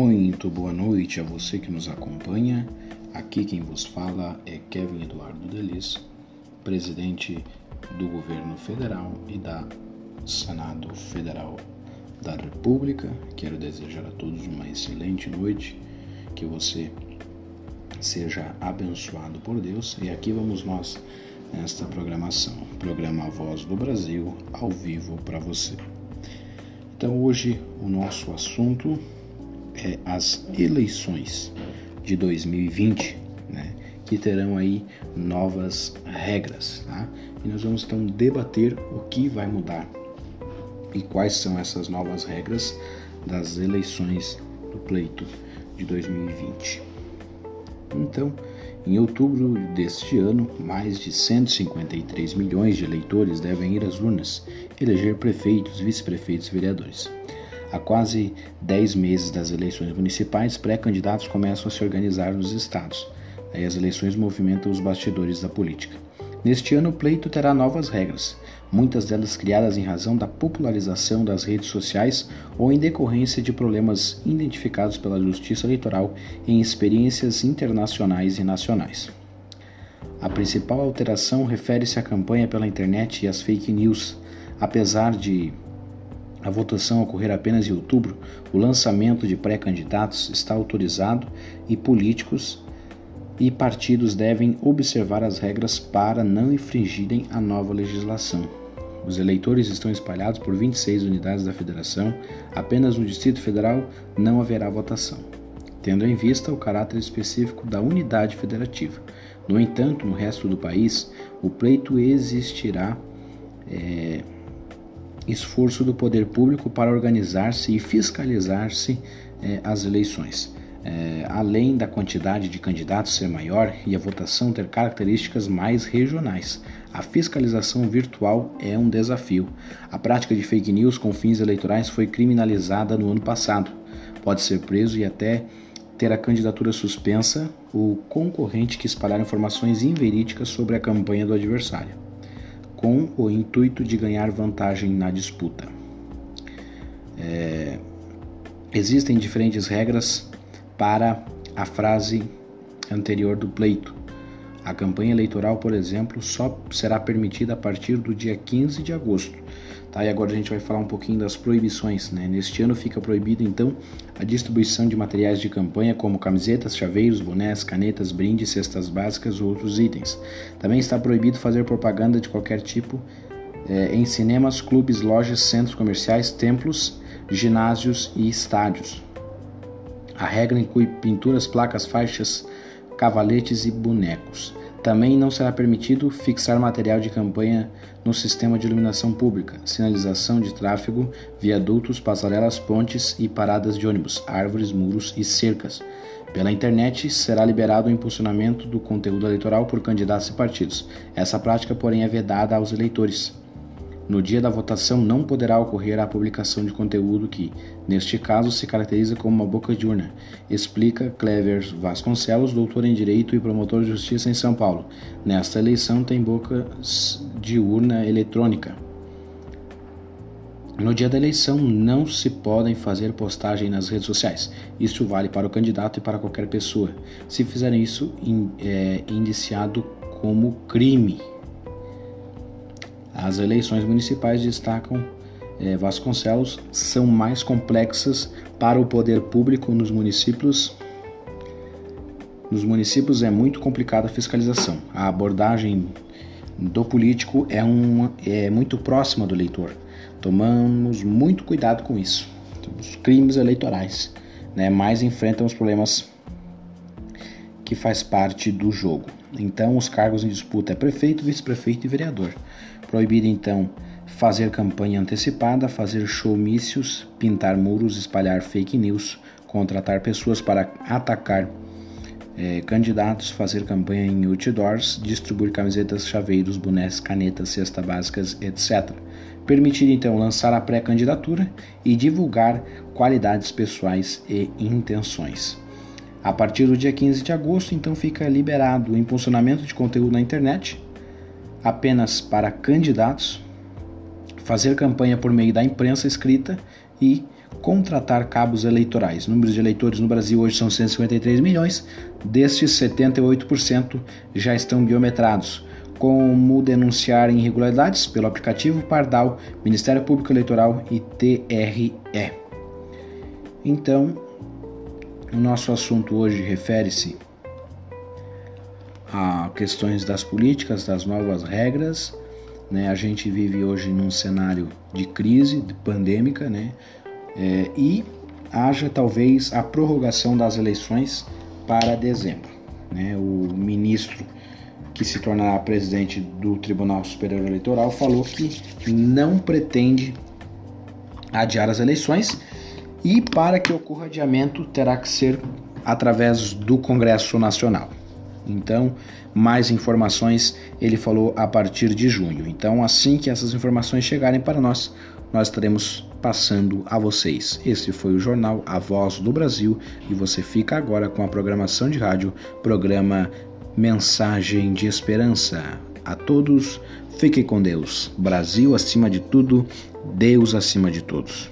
Muito boa noite a você que nos acompanha. Aqui quem vos fala é Kevin Eduardo Delis, presidente do governo federal e da Senado Federal da República. Quero desejar a todos uma excelente noite, que você seja abençoado por Deus. E aqui vamos nós nesta programação, programa Voz do Brasil, ao vivo para você. Então hoje o nosso assunto é as eleições de 2020, né, que terão aí novas regras, tá? E nós vamos então debater o que vai mudar e quais são essas novas regras das eleições do pleito de 2020. Então, em outubro deste ano, mais de 153 milhões de eleitores devem ir às urnas eleger prefeitos, vice-prefeitos e vereadores. Há quase 10 meses das eleições municipais, pré-candidatos começam a se organizar nos estados. Aí as eleições movimentam os bastidores da política. Neste ano, o pleito terá novas regras, muitas delas criadas em razão da popularização das redes sociais ou em decorrência de problemas identificados pela Justiça Eleitoral em experiências internacionais e nacionais. A principal alteração refere-se à campanha pela internet e às fake news. Apesar de a votação ocorrer apenas em outubro, o lançamento de pré-candidatos está autorizado e políticos e partidos devem observar as regras para não infringirem a nova legislação. Os eleitores estão espalhados por 26 unidades da federação, apenas no Distrito Federal não haverá votação, tendo em vista o caráter específico da unidade federativa. No entanto, no resto do país, o pleito existirá. É, esforço do poder público para organizar-se e fiscalizar-se é, as eleições. É, além da quantidade de candidatos ser maior e a votação ter características mais regionais, a fiscalização virtual é um desafio. A prática de fake news com fins eleitorais foi criminalizada no ano passado. Pode ser preso e até ter a candidatura suspensa o concorrente que espalhar informações inverídicas sobre a campanha do adversário com o intuito de ganhar vantagem na disputa. É, existem diferentes regras para a frase anterior do pleito. A campanha eleitoral, por exemplo, só será permitida a partir do dia 15 de agosto. Tá? E agora a gente vai falar um pouquinho das proibições. Né? Neste ano fica proibido, então, a distribuição de materiais de campanha como camisetas, chaveiros, bonés, canetas, brindes, cestas básicas ou outros itens. Também está proibido fazer propaganda de qualquer tipo é, em cinemas, clubes, lojas, centros comerciais, templos, ginásios e estádios. A regra inclui pinturas, placas, faixas, cavaletes e bonecos. Também não será permitido fixar material de campanha no sistema de iluminação pública, sinalização de tráfego, viadutos, passarelas, pontes e paradas de ônibus, árvores, muros e cercas. Pela internet será liberado o impulsionamento do conteúdo eleitoral por candidatos e partidos. Essa prática, porém, é vedada aos eleitores. No dia da votação não poderá ocorrer a publicação de conteúdo que, neste caso, se caracteriza como uma boca de urna, explica Clever Vasconcelos, doutor em Direito e promotor de Justiça em São Paulo. Nesta eleição tem boca de urna eletrônica. No dia da eleição não se podem fazer postagem nas redes sociais. Isso vale para o candidato e para qualquer pessoa. Se fizerem isso, é indiciado como crime. As eleições municipais destacam é, Vasconcelos são mais complexas para o poder público nos municípios. Nos municípios é muito complicada a fiscalização. A abordagem do político é, é muito próxima do eleitor. Tomamos muito cuidado com isso. Os crimes eleitorais, né, mais enfrentam os problemas que faz parte do jogo. Então, os cargos em disputa é prefeito, vice-prefeito e vereador. Proibido então fazer campanha antecipada, fazer showmícios, pintar muros, espalhar fake news, contratar pessoas para atacar é, candidatos, fazer campanha em outdoors, distribuir camisetas, chaveiros, bonés, canetas, cestas básicas, etc. Permitir então lançar a pré-candidatura e divulgar qualidades pessoais e intenções. A partir do dia 15 de agosto, então fica liberado o impulsionamento de conteúdo na internet apenas para candidatos, fazer campanha por meio da imprensa escrita e contratar cabos eleitorais. Números de eleitores no Brasil hoje são 153 milhões, destes 78% já estão biometrados. Como denunciar irregularidades pelo aplicativo Pardal, Ministério Público Eleitoral e TRE. Então, o nosso assunto hoje refere-se a questões das políticas, das novas regras. Né? A gente vive hoje num cenário de crise de pandêmica né? É, e haja talvez a prorrogação das eleições para dezembro. Né? O ministro que se tornará presidente do Tribunal Superior Eleitoral falou que não pretende adiar as eleições e para que ocorra adiamento terá que ser através do Congresso Nacional. Então, mais informações ele falou a partir de junho. Então, assim que essas informações chegarem para nós, nós estaremos passando a vocês. Esse foi o jornal A Voz do Brasil e você fica agora com a programação de rádio, programa Mensagem de Esperança. A todos, fiquem com Deus. Brasil acima de tudo, Deus acima de todos.